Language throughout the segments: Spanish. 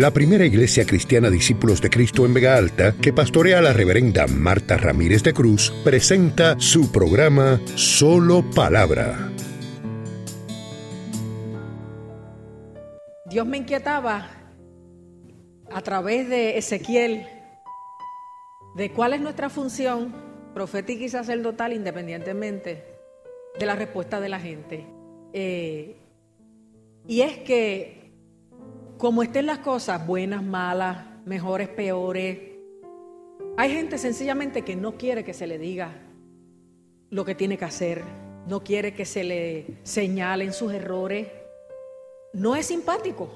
la primera iglesia cristiana Discípulos de Cristo en Vega Alta, que pastorea la reverenda Marta Ramírez de Cruz, presenta su programa Solo Palabra. Dios me inquietaba a través de Ezequiel de cuál es nuestra función profética y sacerdotal independientemente de la respuesta de la gente. Eh, y es que como estén las cosas, buenas, malas, mejores, peores, hay gente sencillamente que no quiere que se le diga lo que tiene que hacer, no quiere que se le señalen sus errores, no es simpático.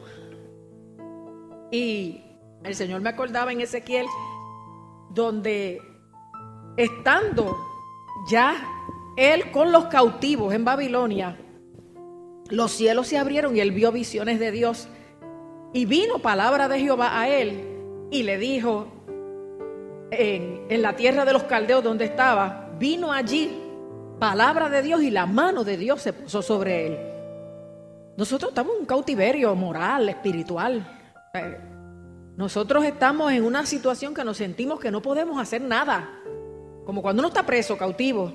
Y el Señor me acordaba en Ezequiel, donde estando ya él con los cautivos en Babilonia, los cielos se abrieron y él vio visiones de Dios. Y vino palabra de Jehová a él y le dijo, en, la tierra de los caldeos donde estaba, vino allí palabra de Dios y la mano de Dios se puso sobre él. Nosotros estamos en un cautiverio moral, espiritual. Eh, nosotros estamos en una situación que nos sentimos que no podemos hacer nada. Como cuando uno está preso, cautivo.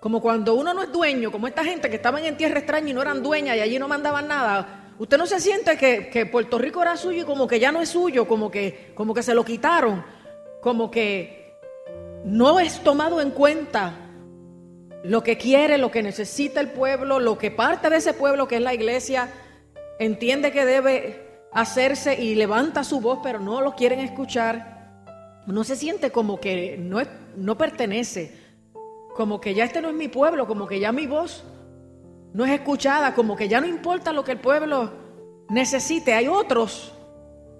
Como cuando uno no es dueño, como esta gente que estaban en tierra extraña y no eran dueñas y allí no mandaban nada. Usted no se siente que, Puerto Rico era suyo y como que ya no es suyo, como que, como que se lo quitaron, como que no es tomado en cuenta lo que quiere, lo que necesita el pueblo, lo que parte de ese pueblo que es la iglesia, entiende que debe hacerse y levanta su voz, pero no lo quieren escuchar. No se siente como que no, no pertenece como que ya este no es mi pueblo, como que ya mi voz no es escuchada, como que ya no importa lo que el pueblo necesite. Hay otros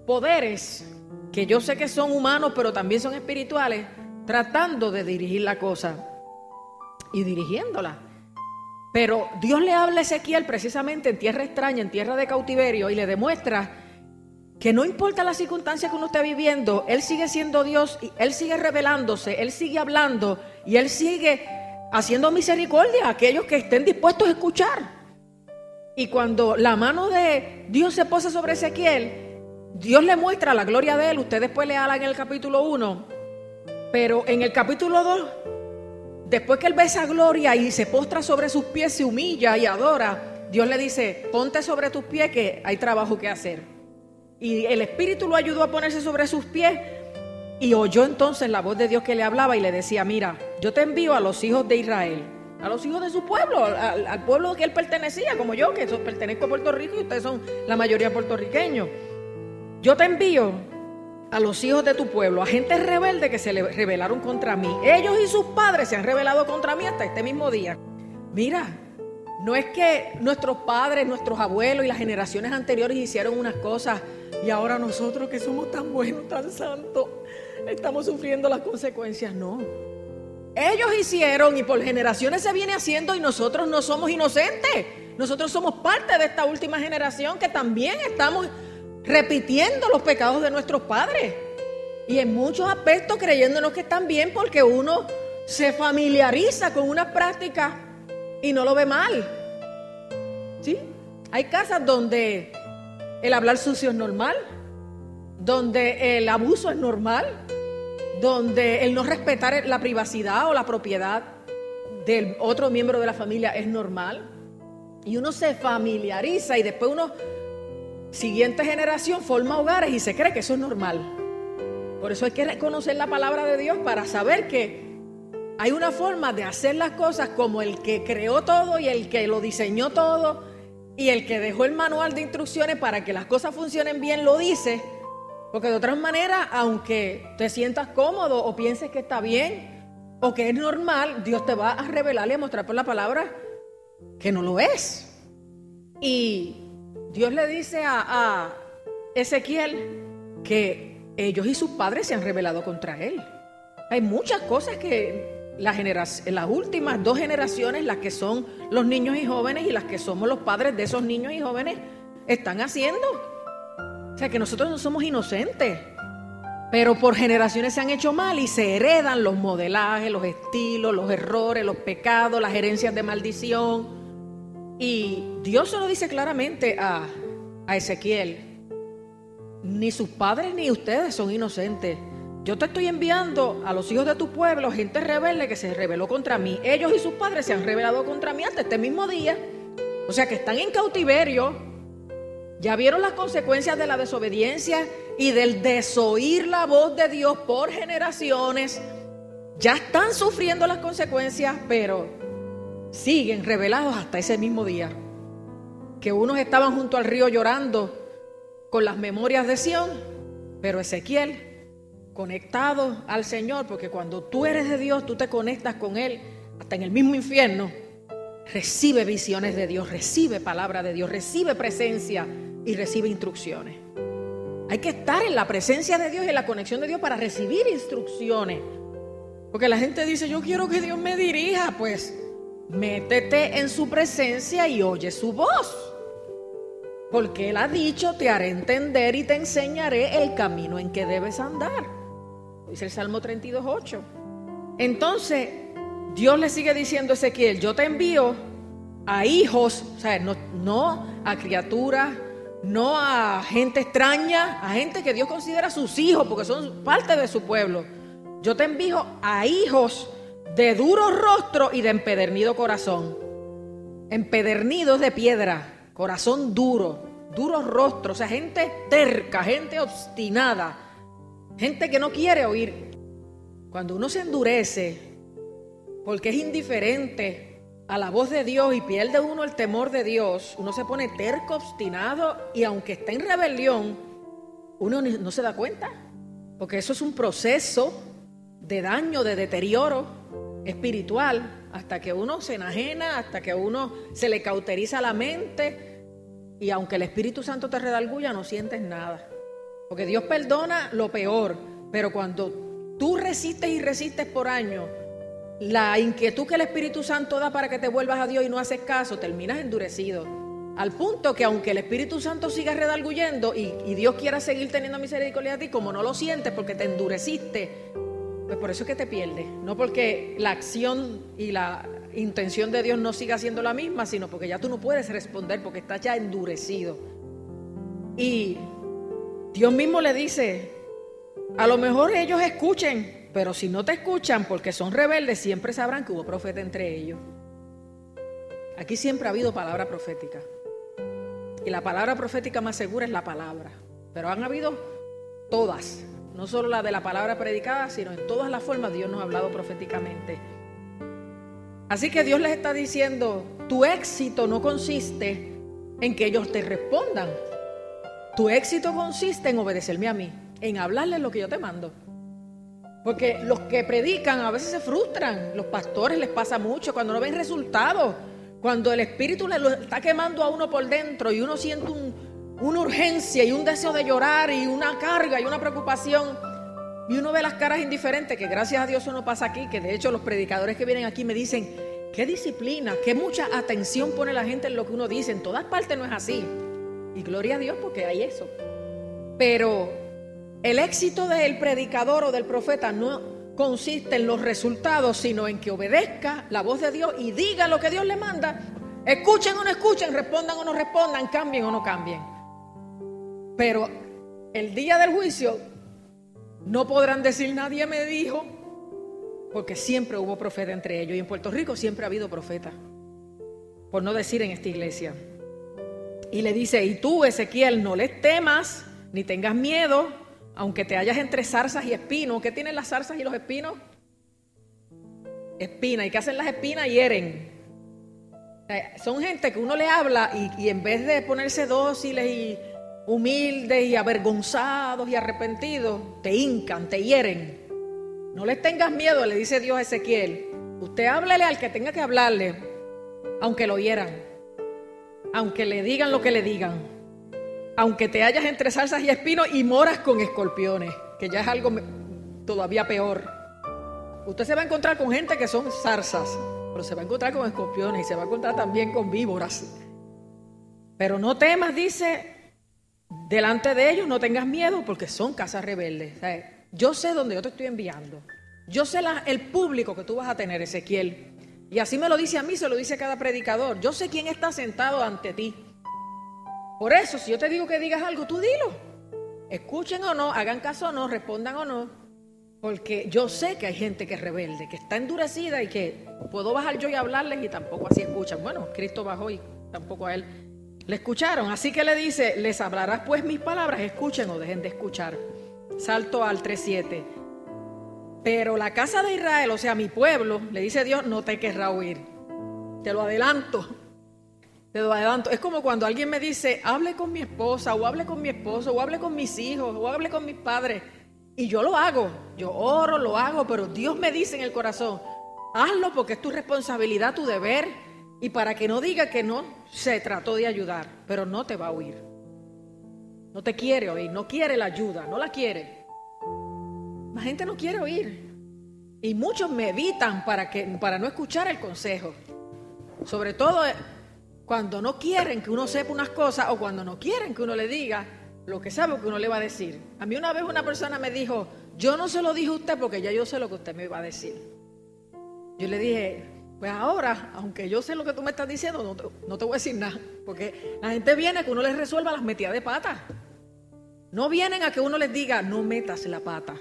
poderes que yo sé que son humanos, pero también son espirituales, tratando de dirigir la cosa y dirigiéndola. Pero Dios le habla a Ezequiel precisamente en tierra extraña, en tierra de cautiverio, y le demuestra que no importa la circunstancia que uno esté viviendo, Él sigue siendo Dios, y Él sigue revelándose, Él sigue hablando y Él sigue haciendo misericordia a aquellos que estén dispuestos a escuchar. Y cuando la mano de Dios se posa sobre Ezequiel, Dios le muestra la gloria de Él. Ustedes después le hablan en el capítulo 1, pero en el capítulo 2, después que Él ve esa gloria y se postra sobre sus pies, se humilla y adora, Dios le dice, ponte sobre tus pies que hay trabajo que hacer. Y el Espíritu lo ayudó a ponerse sobre sus pies. Y oyó entonces la voz de Dios que le hablaba y le decía, mira, yo te envío a los hijos de Israel, a los hijos de su pueblo, al, pueblo que él pertenecía, como yo, que pertenezco a Puerto Rico y ustedes son la mayoría puertorriqueños. Yo te envío a los hijos de tu pueblo, a gente rebelde que se le rebelaron contra mí. Ellos y sus padres se han rebelado contra mí hasta este mismo día. Mira, no es que nuestros padres, nuestros abuelos y las generaciones anteriores hicieron unas cosas y ahora nosotros que somos tan buenos, tan santos, estamos sufriendo las consecuencias. No. Ellos hicieron y por generaciones se viene haciendo y nosotros no somos inocentes. Nosotros somos parte de esta última generación que también estamos repitiendo los pecados de nuestros padres. Y en muchos aspectos creyéndonos que están bien porque uno se familiariza con una práctica y no lo ve mal. ¿Sí? Hay casas donde el hablar sucio es normal, donde el abuso es normal, donde el no respetar la privacidad o la propiedad del otro miembro de la familia es normal. Y uno se familiariza y después uno, siguiente generación, forma hogares y se cree que eso es normal. Por eso hay que reconocer la palabra de Dios para saber que hay una forma de hacer las cosas como el que creó todo y el que lo diseñó todo y el que dejó el manual de instrucciones para que las cosas funcionen bien lo dice. Porque de otras maneras, aunque te sientas cómodo o pienses que está bien o que es normal, Dios te va a revelar y a mostrar por la palabra que no lo es. Y Dios le dice a, a Ezequiel que ellos y sus padres se han revelado contra él. Hay muchas cosas que las últimas dos generaciones, las que son los niños y jóvenes y las que somos los padres de esos niños y jóvenes, están haciendo. O sea que nosotros no somos inocentes, pero por generaciones se han hecho mal y se heredan los modelajes, los estilos, los errores, los pecados, las herencias de maldición. Y Dios se lo dice claramente a, a Ezequiel, ni sus padres ni ustedes son inocentes. Yo te estoy enviando a los hijos de tu pueblo, gente rebelde que se rebeló contra mí. Ellos y sus padres se han rebelado contra mí hasta este mismo día. O sea que están en cautiverio. Ya vieron las consecuencias de la desobediencia y del desoír la voz de Dios por generaciones. Ya están sufriendo las consecuencias, pero siguen revelados hasta ese mismo día. Que unos estaban junto al río llorando con las memorias de Sión, pero Ezequiel conectado al Señor, porque cuando tú eres de Dios, tú te conectas con Él hasta en el mismo infierno. Recibe visiones de Dios, recibe palabra de Dios, recibe presencia y recibe instrucciones. Hay que estar en la presencia de Dios y en la conexión de Dios para recibir instrucciones. Porque la gente dice, yo quiero que Dios me dirija. Pues métete en su presencia y oye su voz. Porque Él ha dicho, te haré entender y te enseñaré el camino en que debes andar. Dice el Salmo 32.8. Entonces, Dios le sigue diciendo a Ezequiel, yo te envío a hijos, o sea, no, no a criaturas no a gente extraña, a gente que Dios considera sus hijos, porque son parte de su pueblo. Yo te envío a hijos de duro rostro y de empedernido corazón. Empedernidos de piedra, corazón duro, duro rostro, o sea, gente terca, gente obstinada, gente que no quiere oír. Cuando uno se endurece, porque es indiferente a la voz de Dios y pierde uno el temor de Dios, uno se pone terco, obstinado y aunque está en rebelión, uno no se da cuenta, porque eso es un proceso de daño, de deterioro espiritual, hasta que uno se enajena, hasta que uno se le cauteriza la mente y aunque el Espíritu Santo te redalgulla, no sientes nada. Porque Dios perdona lo peor, pero cuando tú resistes y resistes por años, la inquietud que el Espíritu Santo da para que te vuelvas a Dios y no haces caso, terminas endurecido. Al punto que aunque el Espíritu Santo siga redalguyendo y, y Dios quiera seguir teniendo misericordia de ti, como no lo sientes porque te endureciste, pues por eso es que te pierdes. No porque la acción y la intención de Dios no siga siendo la misma, sino porque ya tú no puedes responder porque estás ya endurecido. Y Dios mismo le dice, a lo mejor ellos escuchen, pero si no te escuchan porque son rebeldes, siempre sabrán que hubo profeta entre ellos. Aquí siempre ha habido palabra profética. Y la palabra profética más segura es la palabra. Pero han habido todas, no solo la de la palabra predicada, sino en todas las formas Dios nos ha hablado proféticamente. Así que Dios les está diciendo, tu éxito no consiste en que ellos te respondan. Tu éxito consiste en obedecerme a mí, en hablarles lo que yo te mando. Porque los que predican a veces se frustran. Los pastores les pasa mucho cuando no ven resultados. Cuando el Espíritu le está quemando a uno por dentro y uno siente una urgencia y un deseo de llorar y una carga y una preocupación. Y uno ve las caras indiferentes, que gracias a Dios eso no pasa aquí, que de hecho los predicadores que vienen aquí me dicen, qué disciplina, qué mucha atención pone la gente en lo que uno dice. En todas partes no es así. Y gloria a Dios porque hay eso. Pero el éxito del predicador o del profeta no consiste en los resultados, sino en que obedezca la voz de Dios y diga lo que Dios le manda. Escuchen o no escuchen, respondan o no respondan, cambien o no cambien. Pero el día del juicio no podrán decir nadie me dijo, porque siempre hubo profeta entre ellos y en Puerto Rico siempre ha habido profeta, por no decir en esta iglesia. Y le dice, y tú Ezequiel, no les temas ni tengas miedo, aunque te hallas entre zarzas y espinos, ¿qué tienen las zarzas y los espinos? Espinas. ¿Y qué hacen las espinas? Hieren. son gente que uno le habla y, y en vez de ponerse dóciles y humildes y avergonzados y arrepentidos, te hincan, te hieren. No les tengas miedo, le dice Dios a Ezequiel. Usted háblele al que tenga que hablarle, aunque lo hieran, aunque le digan lo que le digan aunque te hallas entre salsas y espinos y moras con escorpiones, que ya es algo todavía peor. Usted se va a encontrar con gente que son zarzas, pero se va a encontrar con escorpiones y se va a encontrar también con víboras. Pero no temas, dice, delante de ellos no tengas miedo porque son casas rebeldes. yo sé dónde yo te estoy enviando. Yo sé el público que tú vas a tener, Ezequiel. Y así me lo dice a mí, se lo dice cada predicador. Yo sé quién está sentado ante ti. Por eso, si yo te digo que digas algo, tú dilo. escuchen o no, hagan caso o no, respondan o no, porque yo sé que hay gente que es rebelde, que está endurecida y que puedo bajar yo y hablarles y tampoco así escuchan. Bueno, Cristo bajó y tampoco a él le escucharon. Así que le dice, les hablarás pues mis palabras, escuchen o dejen de escuchar. Salto al 3.7. Pero la casa de Israel, o sea, mi pueblo, le dice Dios, no te querrá oír. Te lo adelanto. Te lo adelanto. Es como cuando alguien me dice, hable con mi esposa, o hable con mi esposo, o hable con mis hijos, o hable con mis padres. Y yo lo hago. Yo oro, lo hago, pero Dios me dice en el corazón, hazlo porque es tu responsabilidad, tu deber. Y para que no diga que no se trató de ayudar, pero no te va a oír. No te quiere oír, no quiere la ayuda, no la quiere. La gente no quiere oír. Y muchos me evitan para, que, para no escuchar el consejo. Sobre todo cuando no quieren que uno sepa unas cosas o cuando no quieren que uno le diga lo que sabe que uno le va a decir. A mí una vez una persona me dijo, yo no se lo dije a usted porque ya yo sé lo que usted me iba a decir. Yo le dije, pues ahora, aunque yo sé lo que tú me estás diciendo, no te, voy a decir nada. Porque la gente viene que uno les resuelva las metidas de pata. No vienen a que uno les diga, no metas la pata.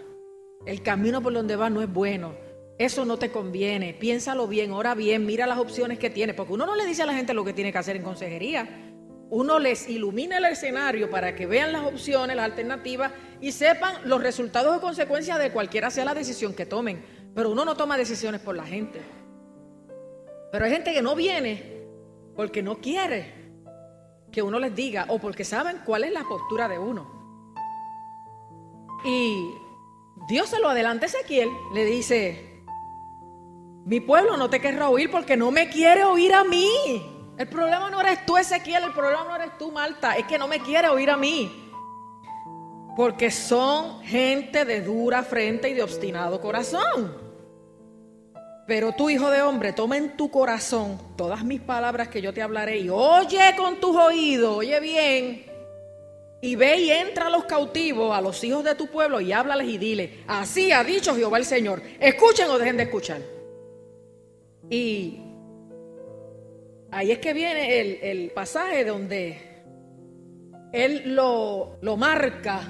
El camino por donde vas no es bueno. Eso no te conviene. Piénsalo bien, ora bien, mira las opciones que tiene. Porque uno no le dice a la gente lo que tiene que hacer en consejería. Uno les ilumina el escenario para que vean las opciones, las alternativas y sepan los resultados o consecuencias de cualquiera sea la decisión que tomen. Pero uno no toma decisiones por la gente. Pero hay gente que no viene porque no quiere que uno les diga o porque saben cuál es la postura de uno. Y Dios se lo adelanta a Ezequiel, le dice, mi pueblo no te querrá oír porque no me quiere oír a mí. El problema no eres tú, Ezequiel, el problema no eres tú, Malta, es que no me quiere oír a mí. Porque son gente de dura frente y de obstinado corazón. Pero tú, hijo de hombre, toma en tu corazón todas mis palabras que yo te hablaré y oye con tus oídos, oye bien, y ve y entra a los cautivos, a los hijos de tu pueblo y háblales y dile, así ha dicho Jehová el Señor, escuchen o dejen de escuchar. Y ahí es que viene el, el pasaje donde él lo, lo marca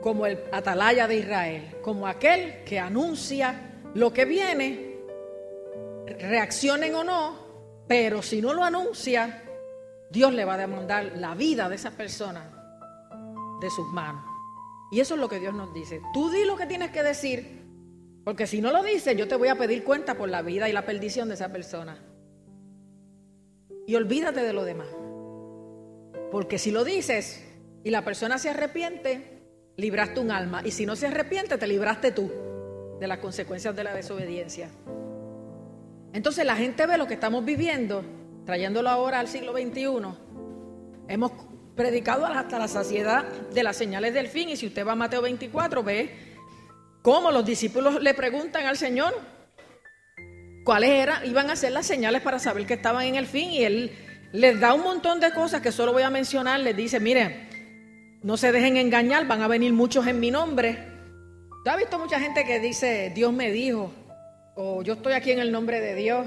como el atalaya de Israel, como aquel que anuncia lo que viene reaccionen o no, pero si no lo anuncia, Dios le va a demandar la vida de esa persona de sus manos. Y eso es lo que Dios nos dice. Tú di lo que tienes que decir, porque si no lo dices, yo te voy a pedir cuenta por la vida y la perdición de esa persona. Y olvídate de lo demás. Porque si lo dices y la persona se arrepiente, libraste un alma. Y si no se arrepiente, te libraste tú de las consecuencias de la desobediencia. Entonces la gente ve lo que estamos viviendo, trayéndolo ahora al siglo XXI. Hemos predicado hasta la saciedad de las señales del fin y si usted va a Mateo 24 ve cómo los discípulos le preguntan al Señor cuáles eran, iban a ser las señales para saber que estaban en el fin y Él les da un montón de cosas que solo voy a mencionar. Les dice, miren, no se dejen engañar, van a venir muchos en mi nombre. ¿Tú has visto mucha gente que dice, Dios me dijo? o yo estoy aquí en el nombre de Dios.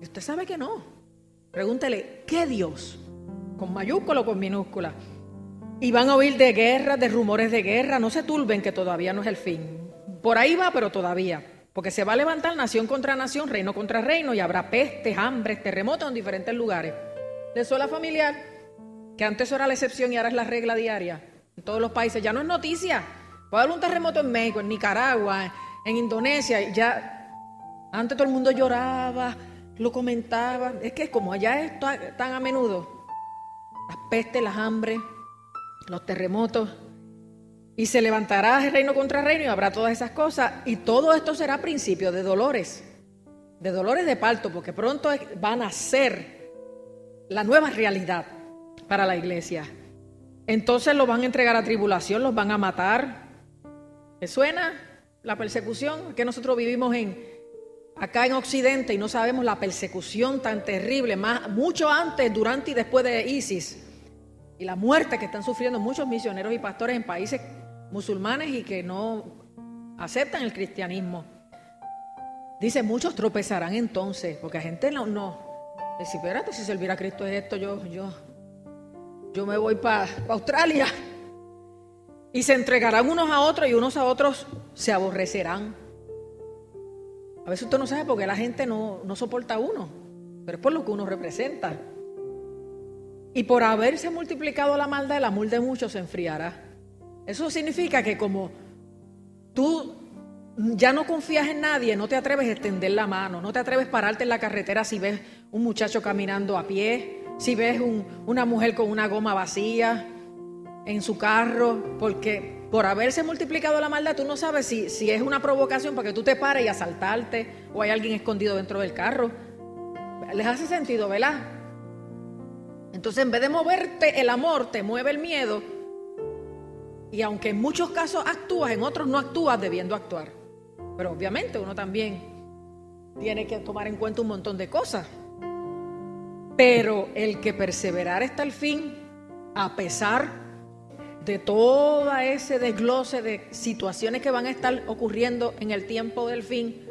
Y usted sabe que no. Pregúntele, ¿qué Dios? ¿Con mayúscula o con minúscula? Y van a oír de guerra, de rumores de guerra. No se turben que todavía no es el fin. Por ahí va, pero todavía. Porque se va a levantar nación contra nación, reino contra reino, y habrá pestes, hambres, terremotos en diferentes lugares. De sola familiar, que antes era la excepción y ahora es la regla diaria en todos los países. Ya no es noticia. Puede haber un terremoto en México, en Nicaragua, en Indonesia, ya antes todo el mundo lloraba, lo comentaba. Es que como allá es tan a menudo, las pestes, las hambres, los terremotos, y se levantará reino contra reino y habrá todas esas cosas. Y todo esto será principio de dolores, de dolores de parto, porque pronto van a ser la nueva realidad para la iglesia. Entonces los van a entregar a tribulación, los van a matar. ¿Le suena la persecución que nosotros vivimos en, acá en Occidente y no sabemos la persecución tan terrible, más, mucho antes, durante y después de ISIS, y la muerte que están sufriendo muchos misioneros y pastores en países musulmanes y que no aceptan el cristianismo. Dice, muchos tropezarán entonces, porque la gente no, no. Dice, espérate, si servirá a Cristo es esto, yo, yo, yo me voy para Australia. Y se entregarán unos a otros y unos a otros se aborrecerán. A veces usted no sabe por qué la gente no, no soporta a uno, pero es por lo que uno representa. Y por haberse multiplicado la maldad, el amor de muchos se enfriará. Eso significa que como tú ya no confías en nadie, no te atreves a extender la mano, no te atreves a pararte en la carretera si ves un muchacho caminando a pie, si ves una mujer con una goma vacía en su carro, porque por haberse multiplicado la maldad tú no sabes si, si es una provocación para que tú te pares y asaltarte o hay alguien escondido dentro del carro. ¿Les hace sentido, verdad? Entonces en vez de moverte el amor, te mueve el miedo y aunque en muchos casos actúas, en otros no actúas debiendo actuar. Pero obviamente uno también tiene que tomar en cuenta un montón de cosas. Pero el que perseverar hasta el fin, a pesar de todo ese desglose de situaciones que van a estar ocurriendo en el tiempo del fin,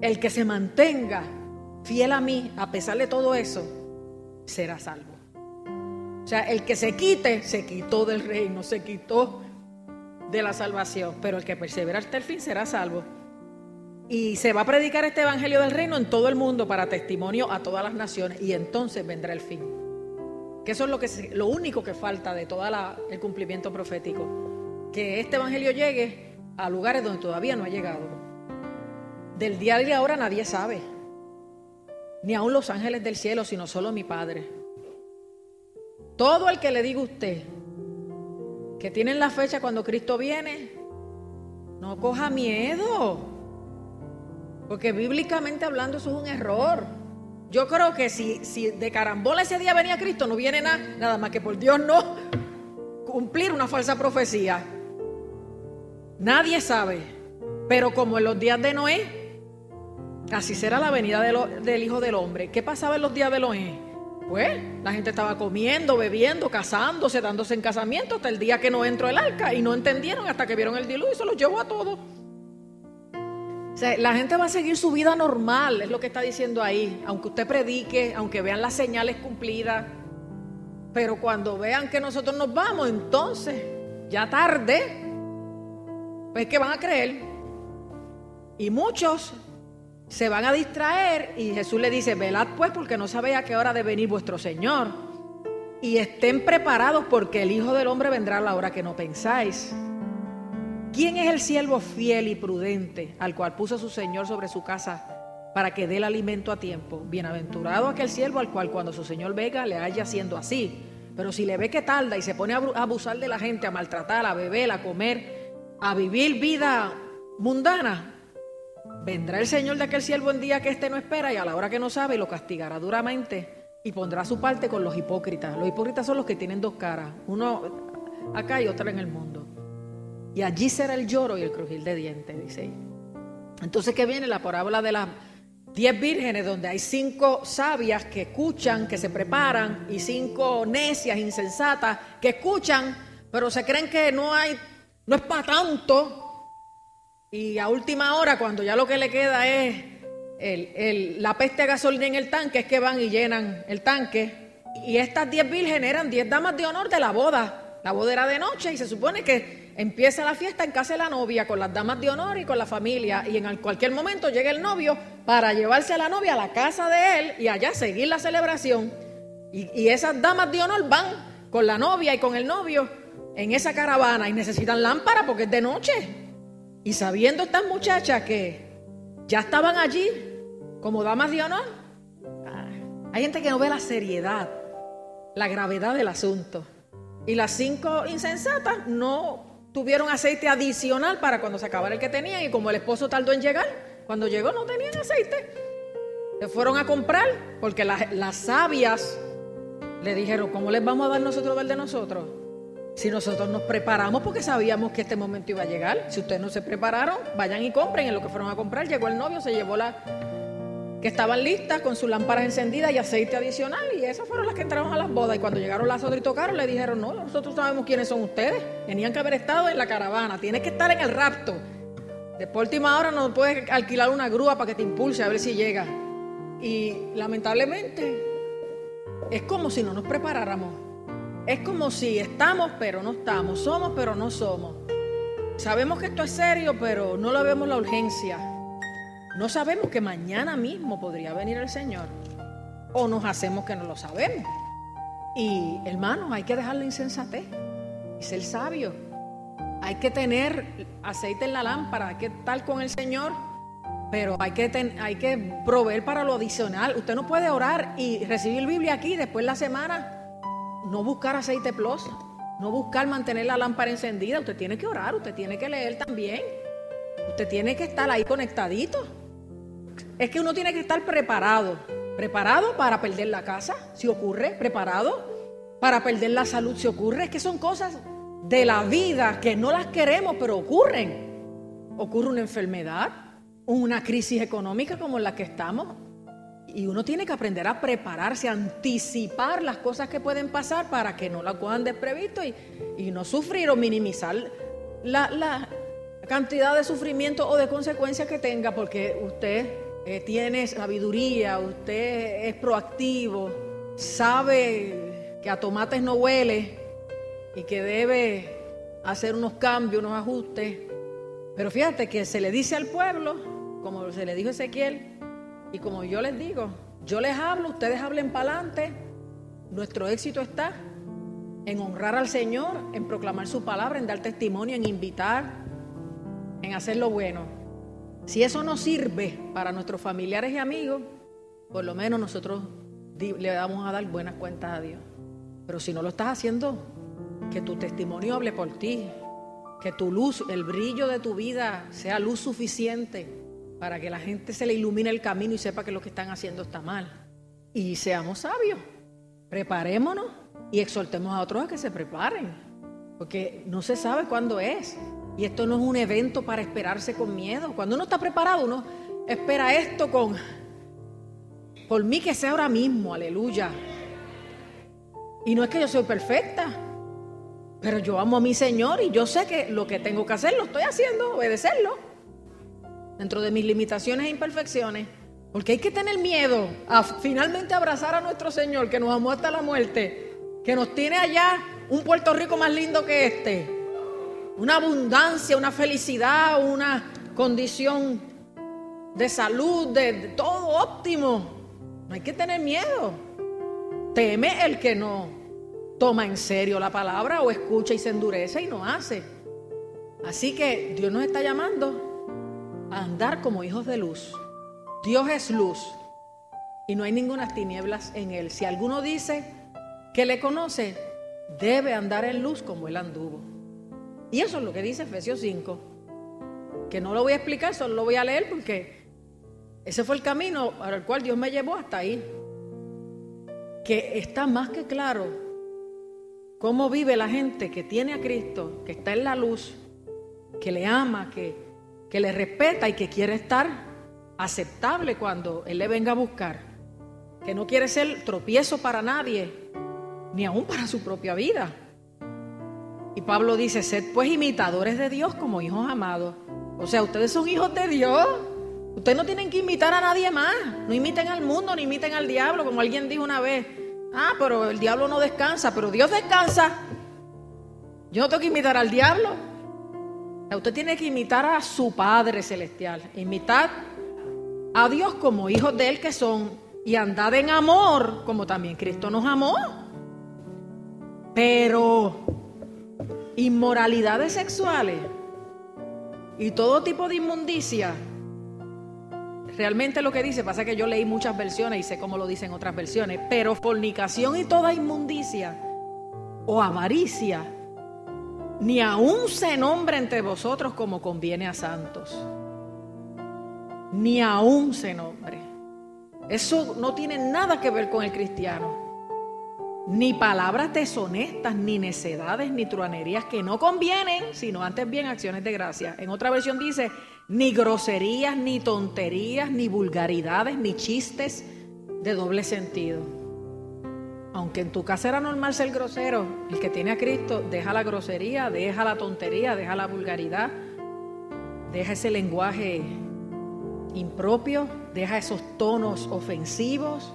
el que se mantenga fiel a mí, a pesar de todo eso, será salvo. O sea, el que se quite, se quitó del reino, se quitó de la salvación, pero el que persevera hasta el fin será salvo. Y se va a predicar este evangelio del reino en todo el mundo para testimonio a todas las naciones y entonces vendrá el fin. Que eso es lo, que, lo único que falta de todo el cumplimiento profético. Que este evangelio llegue a lugares donde todavía no ha llegado. Del día de ahora nadie sabe. Ni aun los ángeles del cielo, sino solo mi Padre. Todo el que le diga a usted que tienen la fecha cuando Cristo viene, no coja miedo. Porque bíblicamente hablando eso es un error. Yo creo que si, si de carambola ese día venía Cristo, no viene nada, nada más que por Dios no cumplir una falsa profecía. Nadie sabe. Pero como en los días de Noé, así será la venida del Hijo del Hombre. ¿Qué pasaba en los días de Noé? Pues la gente estaba comiendo, bebiendo, casándose, dándose en casamiento hasta el día que no entró el arca y no entendieron hasta que vieron el diluvio y se los llevó a todos la gente va a seguir su vida normal, es lo que está diciendo ahí, aunque usted predique, aunque vean las señales cumplidas. Pero cuando vean que nosotros nos vamos, entonces, ya tarde, pues que van a creer. Y muchos se van a distraer y Jesús le dice, velad pues porque no sabéis a qué hora de venir vuestro Señor. Y estén preparados porque el Hijo del Hombre vendrá a la hora que no pensáis. ¿Quién es el siervo fiel y prudente al cual puso su Señor sobre su casa para que dé el alimento a tiempo? Bienaventurado aquel siervo al cual cuando su Señor venga le haya haciendo así. Pero si le ve que tarda y se pone a abusar de la gente, a maltratar, a beber, a comer, a vivir vida mundana, vendrá el Señor de aquel siervo en día que éste no espera y a la hora que no sabe lo castigará duramente y pondrá su parte con los hipócritas. Los hipócritas son los que tienen dos caras, uno acá y otro en el mundo. Y allí será el lloro y el crujir de dientes, dice. Entonces, ¿qué viene la parábola de las diez vírgenes, donde hay cinco sabias que escuchan, que se preparan, y cinco necias, insensatas, que escuchan, pero se creen que no hay, no es para tanto. Y a última hora, cuando ya lo que le queda es la peste de gasolina en el tanque, es que van y llenan el tanque. Y estas diez vírgenes eran diez damas de honor de la boda. La boda era de noche y se supone que Empieza la fiesta en casa de la novia con las damas de honor y con la familia y en cualquier momento llega el novio para llevarse a la novia a la casa de él y allá seguir la celebración. Y, esas damas de honor van con la novia y con el novio en esa caravana y necesitan lámpara porque es de noche. Y sabiendo estas muchachas que ya estaban allí como damas de honor, hay gente que no ve la seriedad, la gravedad del asunto. Y las cinco insensatas no tuvieron aceite adicional para cuando se acabara el que tenían y como el esposo tardó en llegar, cuando llegó no tenían aceite. Se fueron a comprar porque las, sabias le dijeron, ¿cómo les vamos a dar nosotros del de nosotros? Si nosotros nos preparamos porque sabíamos que este momento iba a llegar. Si ustedes no se prepararon, vayan y compren. En lo que fueron a comprar, llegó el novio, se llevó la, que estaban listas con sus lámparas encendidas y aceite adicional. Y esas fueron las que entraron a las bodas. Y cuando llegaron las otras y tocaron, le dijeron, no, nosotros sabemos quiénes son ustedes. Tenían que haber estado en la caravana, tienes que estar en el rapto. Después última hora no puedes alquilar una grúa para que te impulse a ver si llega. Y lamentablemente es como si no nos preparáramos. Es como si estamos pero no estamos, somos pero no somos. Sabemos que esto es serio, pero no lo vemos la urgencia. No sabemos que mañana mismo podría venir el Señor. O nos hacemos que no lo sabemos. Y hermanos, hay que dejar la insensatez y ser sabio. Hay que tener aceite en la lámpara, hay que estar con el Señor, pero hay que, hay que proveer para lo adicional. Usted no puede orar y recibir Biblia aquí después de la semana, no buscar aceite plus, no buscar mantener la lámpara encendida. Usted tiene que orar, usted tiene que leer también. Usted tiene que estar ahí conectadito. Es que uno tiene que estar preparado preparado para perder la casa, si ocurre, preparado para perder la salud, si ocurre. Es que son cosas de la vida que no las queremos, pero ocurren. Ocurre una enfermedad, una crisis económica como la que estamos. Y uno tiene que aprender a prepararse, a anticipar las cosas que pueden pasar para que no la cojan desprevisto y, y no sufrir o minimizar la, la cantidad de sufrimiento o de consecuencias que tenga, porque usted eh, tiene sabiduría, usted es proactivo, sabe que a tomates no huele y que debe hacer unos cambios, unos ajustes. Pero fíjate que se le dice al pueblo, como se le dijo a Ezequiel, y como yo les digo, yo les hablo, ustedes hablen para adelante, nuestro éxito está en honrar al Señor, en proclamar su palabra, en dar testimonio, en invitar, en hacer lo bueno. Si eso no sirve para nuestros familiares y amigos, por lo menos nosotros le vamos a dar buenas cuentas a Dios. Pero si no lo estás haciendo, que tu testimonio hable por ti, que tu luz, el brillo de tu vida sea luz suficiente para que la gente se le ilumine el camino y sepa que lo que están haciendo está mal. Y seamos sabios, preparémonos y exhortemos a otros a que se preparen, porque no se sabe cuándo es. Y esto no es un evento para esperarse con miedo. Cuando uno está preparado, uno espera esto con, por mí que sea ahora mismo, aleluya. Y no es que yo soy perfecta, pero yo amo a mi Señor y yo sé que lo que tengo que hacer lo estoy haciendo, obedecerlo, dentro de mis limitaciones e imperfecciones. Porque hay que tener miedo a finalmente abrazar a nuestro Señor que nos amó hasta la muerte, que nos tiene allá un Puerto Rico más lindo que este una abundancia, una felicidad, una condición de salud, de, todo óptimo. No hay que tener miedo. Teme el que no toma en serio la palabra o escucha y se endurece y no hace. Así que Dios nos está llamando andar como hijos de luz. Dios es luz y no hay ninguna tinieblas en él. Si alguno dice que le conoce, debe andar en luz como él anduvo. Y eso es lo que dice Efesios 5. Que no lo voy a explicar, solo lo voy a leer porque ese fue el camino para el cual Dios me llevó hasta ahí. Que está más que claro cómo vive la gente que tiene a Cristo, que está en la luz, que le ama, que, que le respeta y que quiere estar aceptable cuando Él le venga a buscar. Que no quiere ser tropiezo para nadie, ni aún para su propia vida. Y Pablo dice, sed pues imitadores de Dios como hijos amados. O sea, ustedes son hijos de Dios. Ustedes no tienen que imitar a nadie más. No imiten al mundo, ni imiten al diablo, como alguien dijo una vez. Ah, pero el diablo no descansa, pero Dios descansa. Yo no tengo que imitar al diablo. Usted tiene que imitar a su Padre Celestial. Imitar a Dios como hijos de Él que son. Y andad en amor, como también Cristo nos amó. Pero inmoralidades sexuales y todo tipo de inmundicia. Realmente lo que dice, pasa que yo leí muchas versiones y sé cómo lo dicen otras versiones, pero fornicación y toda inmundicia o avaricia, ni aún se nombre entre vosotros como conviene a santos. Ni aún se nombre. Eso no tiene nada que ver con el cristiano ni palabras deshonestas, ni necedades, ni truanerías que no convienen, sino antes bien acciones de gracia. En otra versión dice, ni groserías, ni tonterías, ni vulgaridades, ni chistes de doble sentido. Aunque en tu casa era normal ser grosero, el que tiene a Cristo deja la grosería, deja la tontería, deja la vulgaridad, deja ese lenguaje impropio, deja esos tonos ofensivos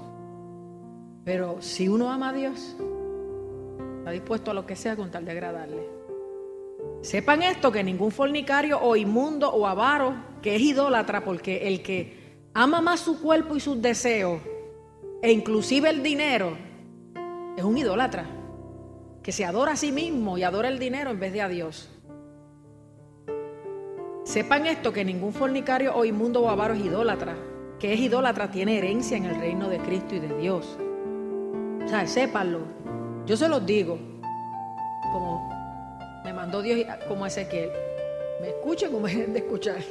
pero si uno ama a Dios, Está dispuesto a lo que sea con tal de agradarle. Sepan esto, que ningún fornicario o inmundo o avaro, que es idólatra, porque el que ama más su cuerpo y sus deseos, e inclusive el dinero, es un idólatra, que se adora a sí mismo y adora el dinero en vez de a Dios. Sepan esto, que ningún fornicario o inmundo o avaro es idólatra, que es idólatra tiene herencia en el reino de Cristo y de Dios. O sea, sépanlo. Yo se los digo, como me mandó Dios como Ezequiel. Me escuchen como me de escuchar.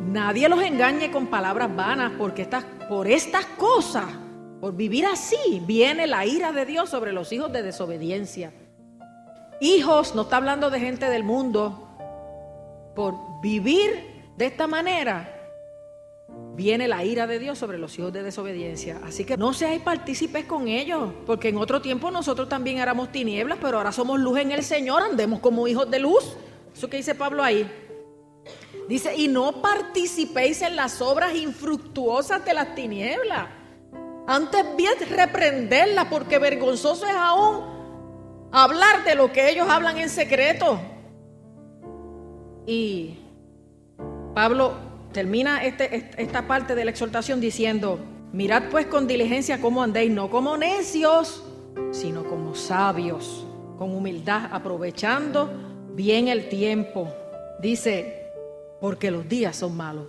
Nadie los engañe con palabras vanas, porque estas, por estas cosas, por vivir así, viene la ira de Dios sobre los hijos de desobediencia. Hijos, no está hablando de gente del mundo. Por vivir de esta manera, viene la ira de Dios sobre los hijos de desobediencia. Así que no seáis partícipes con ellos, porque en otro tiempo nosotros también éramos tinieblas, pero ahora somos luz en el Señor, andemos como hijos de luz. Eso que dice Pablo ahí. Dice, y no participéis en las obras infructuosas de las tinieblas. Antes bien reprenderlas, porque vergonzoso es aún hablar de lo que ellos hablan en secreto. Y Pablo termina este, esta parte de la exhortación diciendo, mirad pues con diligencia cómo andéis, no como necios, sino como sabios, con humildad, aprovechando bien el tiempo. Dice, porque los días son malos.